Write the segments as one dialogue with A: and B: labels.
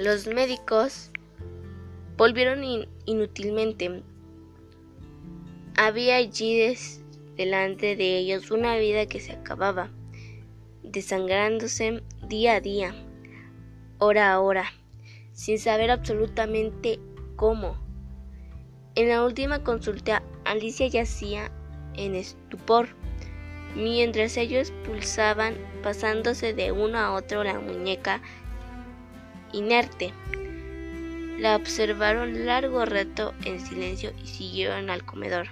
A: Los médicos volvieron inútilmente. Había allí delante de ellos una vida que se acababa, desangrándose día a día, hora a hora, sin saber absolutamente cómo. En la última consulta, Alicia yacía en estupor, mientras ellos pulsaban pasándose de uno a otro la muñeca inerte. La observaron largo rato en silencio y siguieron al comedor.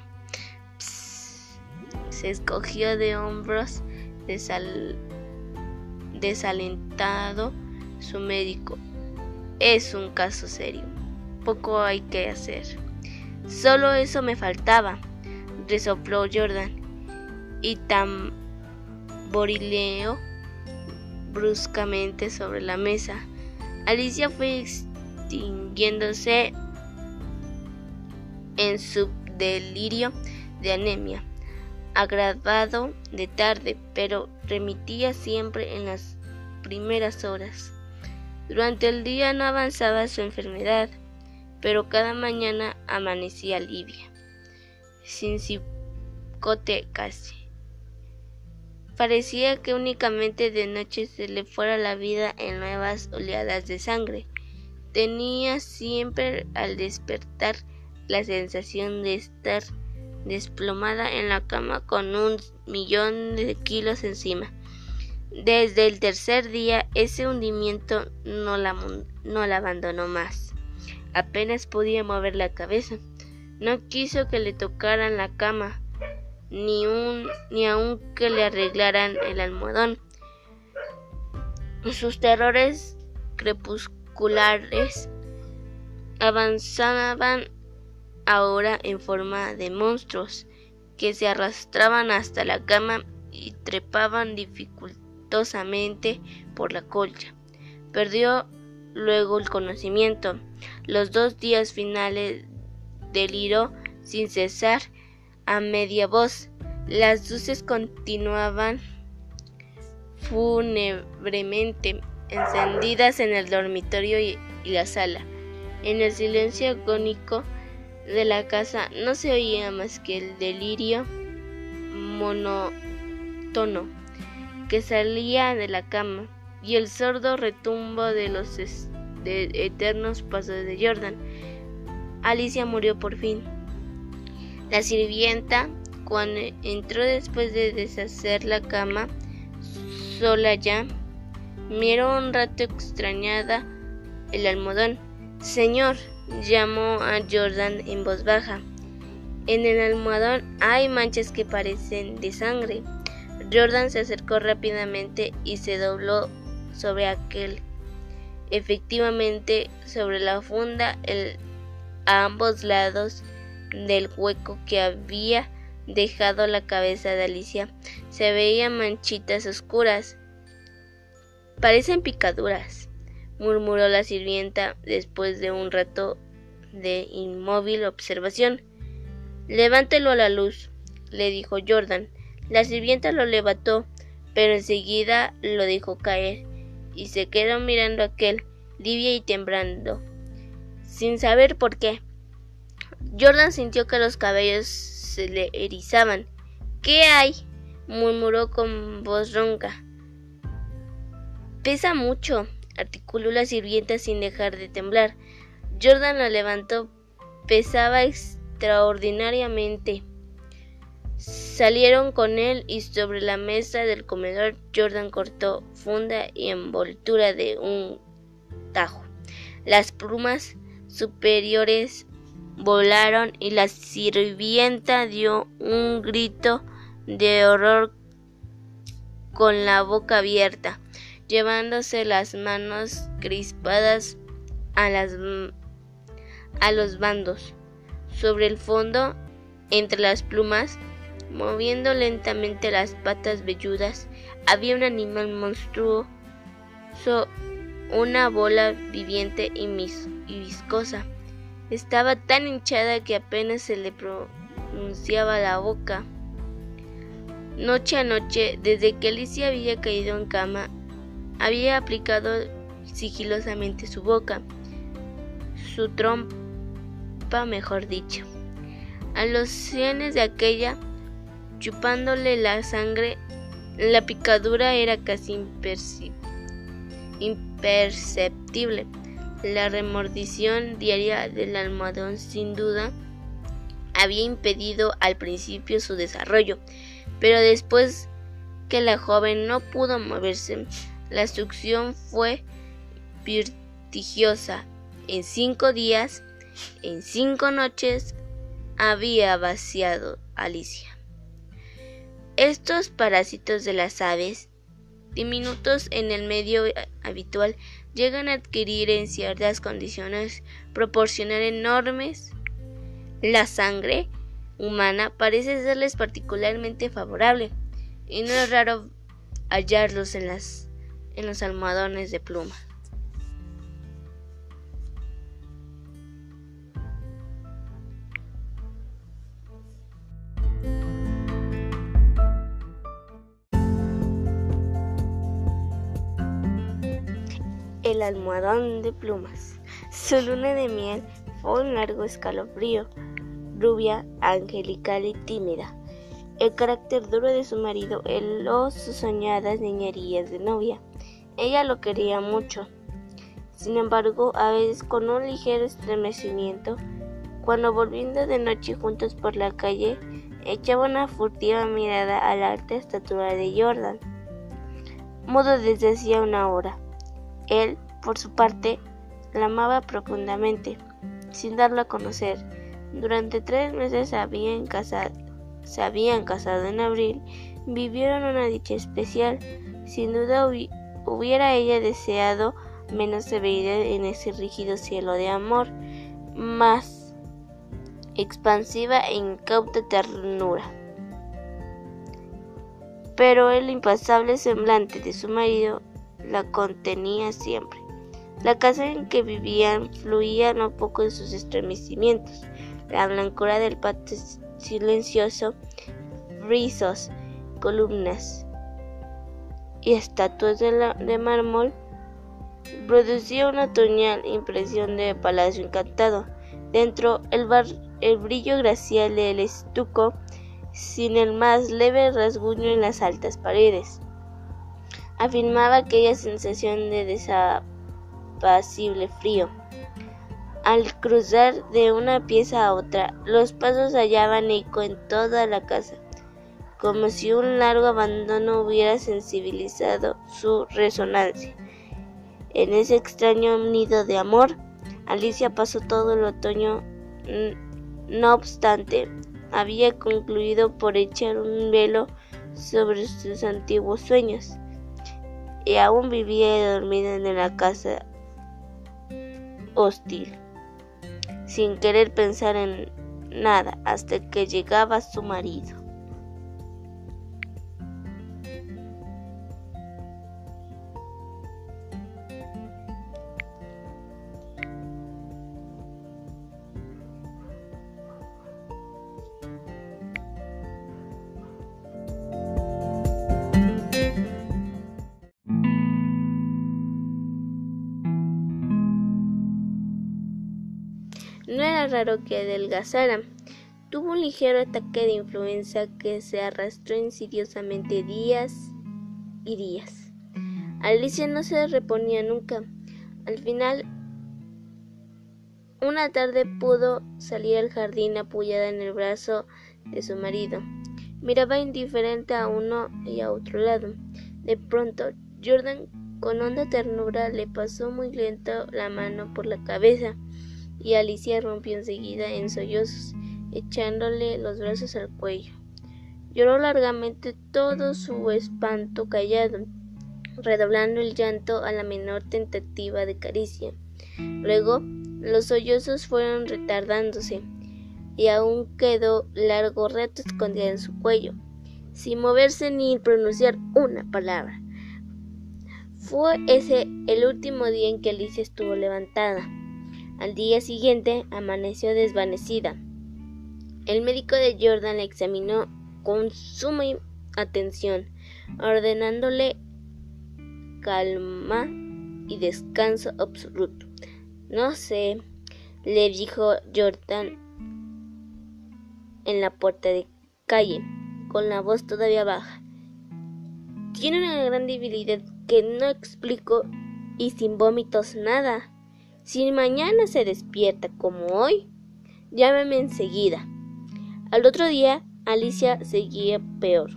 A: Se escogió de hombros desalentado su médico. Es un caso serio. Poco hay que hacer. Solo eso me faltaba, resopló Jordan, y tamborileó bruscamente sobre la mesa. Alicia fue extinguiéndose en su delirio de anemia, agravado de tarde, pero remitía siempre en las primeras horas. Durante el día no avanzaba su enfermedad, pero cada mañana amanecía livia, sin cicote casi. Parecía que únicamente de noche se le fuera la vida en nuevas oleadas de sangre. Tenía siempre al despertar la sensación de estar desplomada en la cama con un millón de kilos encima. Desde el tercer día ese hundimiento no la, no la abandonó más. Apenas podía mover la cabeza. No quiso que le tocaran la cama, ni, un, ni aun que le arreglaran el almohadón. Sus terrores crepusculares avanzaban ahora en forma de monstruos que se arrastraban hasta la cama y trepaban dificultosamente por la colcha. Perdió luego el conocimiento. Los dos días finales deliró sin cesar a media voz. Las luces continuaban fúnebremente encendidas en el dormitorio y, la sala. En el silencio agónico de la casa no se oía más que el delirio monótono que salía de la cama y el sordo retumbo de los eternos pasos de Jordan. Alicia murió por fin. La sirvienta, cuando entró después de deshacer la cama, sola ya, miró un rato extrañada el almohadón. Señor, llamó a Jordan en voz baja. En el almohadón hay manchas que parecen de sangre. Jordan se acercó rápidamente y se dobló sobre aquel. Efectivamente, sobre la funda, a ambos lados del hueco que había dejado la cabeza de Alicia, se veían manchitas oscuras. Parecen picaduras, murmuró la sirvienta después de un rato de inmóvil observación. Levántelo a la luz, le dijo Jordan. La sirvienta lo levantó, pero enseguida lo dejó caer y se quedó mirando aquel, livia y temblando, sin saber por qué. Jordan sintió que los cabellos se le erizaban. ¿Qué hay? murmuró con voz ronca. Pesa mucho, articuló la sirvienta sin dejar de temblar. Jordan la levantó. Pesaba extraordinariamente. Salieron con él y sobre la mesa del comedor Jordan cortó funda y envoltura de un tajo. Las plumas superiores volaron y la sirvienta dio un grito de horror con la boca abierta, llevándose las manos crispadas a, las, a los bandos. Sobre el fondo, entre las plumas, Moviendo lentamente las patas velludas, había un animal monstruoso, una bola viviente y, viscosa. Estaba tan hinchada que apenas se le pronunciaba la boca. Noche a noche, desde que Alicia había caído en cama, había aplicado sigilosamente su boca, su trompa, mejor dicho. A los sienes de aquella, chupándole la sangre, la picadura era casi imperceptible. La remordición diaria del almohadón sin duda había impedido al principio su desarrollo, pero después que la joven no pudo moverse, la succión fue vertiginosa. En cinco días, en cinco noches, había vaciado Alicia. Estos parásitos de las aves, diminutos en el medio habitual, llegan a adquirir en ciertas condiciones proporcionar enormes. La sangre humana parece serles particularmente favorable y no es raro hallarlos en, las, en los almohadones de pluma. El almohadón de plumas. Su luna de miel fue un largo escalofrío, rubia, angelical y tímida. El carácter duro de su marido heló sus soñadas niñerías de novia. Ella lo quería mucho. Sin embargo, a veces con un ligero estremecimiento, cuando volviendo de noche juntos por la calle, echaba una furtiva mirada a la alta estatura de Jordan, mudo desde hacía una hora. Él, por su parte, la amaba profundamente, sin darlo a conocer. Durante tres meses habían casado, se habían casado en abril, vivieron una dicha especial. Sin duda hubiera ella deseado menos severidad en ese rígido cielo de amor, más expansiva e incauta ternura. Pero el impasable semblante de su marido la contenía siempre. La casa en que vivían fluía no poco en sus estremecimientos. La blancura del patio silencioso, rizos, columnas y estatuas de, mármol producía una otoñal impresión de palacio encantado. Dentro el, el brillo gracial del estuco, sin el más leve rasguño en las altas paredes afirmaba aquella sensación de desapacible frío. Al cruzar de una pieza a otra, los pasos hallaban eco en toda la casa, como si un largo abandono hubiera sensibilizado su resonancia. En ese extraño nido de amor, Alicia pasó todo el otoño. No obstante, había concluido por echar un velo sobre sus antiguos sueños y aún vivía dormida en la casa hostil, sin querer pensar en nada hasta que llegaba su marido. Raro que adelgazara. Tuvo un ligero ataque de influenza que se arrastró insidiosamente días y días. Alicia no se reponía nunca. Al final, una tarde pudo salir al jardín apoyada en el brazo de su marido. Miraba indiferente a uno y a otro lado. De pronto, Jordan, con honda ternura, le pasó muy lento la mano por la cabeza y Alicia rompió enseguida en sollozos, echándole los brazos al cuello. Lloró largamente todo su espanto callado, redoblando el llanto a la menor tentativa de caricia. Luego los sollozos fueron retardándose, y aún quedó largo rato escondida en su cuello, sin moverse ni pronunciar una palabra. Fue ese el último día en que Alicia estuvo levantada. Al día siguiente amaneció desvanecida. El médico de Jordan la examinó con suma atención, ordenándole calma y descanso absoluto. No sé, le dijo Jordan en la puerta de calle, con la voz todavía baja. Tiene una gran debilidad que no explico y sin vómitos nada. Si mañana se despierta como hoy, llámame enseguida. Al otro día, Alicia seguía peor.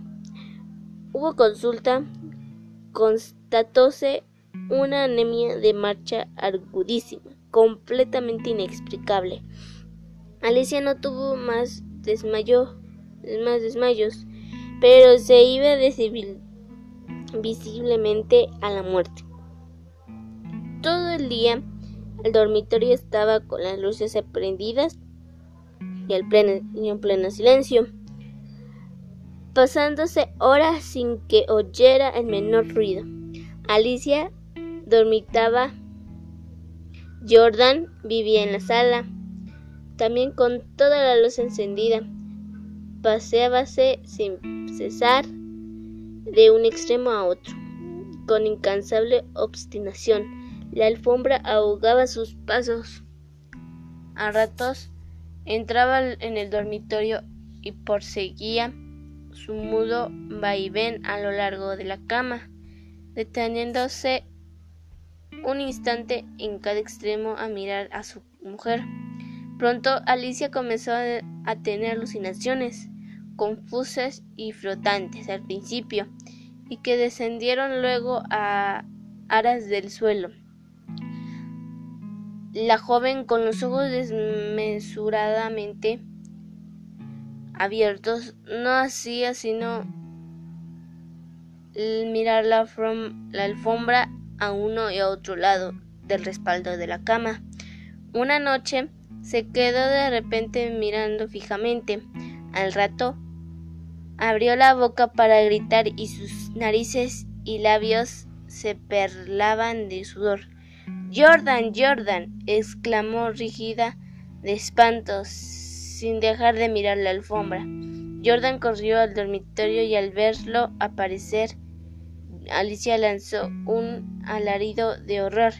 A: Hubo consulta, constatóse una anemia de marcha agudísima, completamente inexplicable. Alicia no tuvo más desmayo, más desmayos, pero se iba visiblemente a la muerte. Todo el día el dormitorio estaba con las luces prendidas y, y en pleno silencio, pasándose horas sin que oyera el menor ruido. Alicia dormitaba. Jordan vivía en la sala, también con toda la luz encendida. Paseábase sin cesar de un extremo a otro, con incansable obstinación. La alfombra ahogaba sus pasos. A ratos entraba en el dormitorio y perseguía su mudo vaivén a lo largo de la cama, deteniéndose un instante en cada extremo a mirar a su mujer. Pronto Alicia comenzó a tener alucinaciones, confusas y flotantes al principio, y que descendieron luego a aras del suelo. La joven, con los ojos desmesuradamente abiertos, no hacía sino mirar la, la alfombra a uno y a otro lado del respaldo de la cama. Una noche se quedó de repente mirando fijamente. Al rato abrió la boca para gritar y sus narices y labios se perlaban de sudor. Jordan, Jordan, exclamó rígida de espanto, sin dejar de mirar la alfombra. Jordan corrió al dormitorio y al verlo aparecer Alicia lanzó un alarido de horror.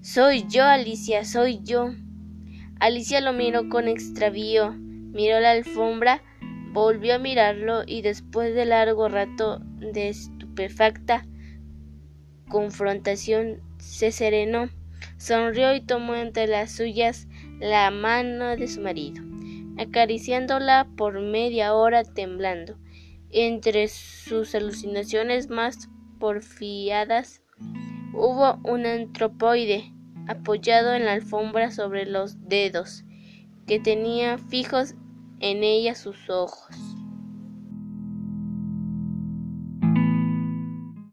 A: Soy yo, Alicia, soy yo. Alicia lo miró con extravío, miró la alfombra, volvió a mirarlo y después de largo rato de estupefacta confrontación se serenó, sonrió y tomó entre las suyas la mano de su marido, acariciándola por media hora temblando. Entre sus alucinaciones más porfiadas, hubo un antropoide apoyado en la alfombra sobre los dedos, que tenía fijos en ella sus ojos.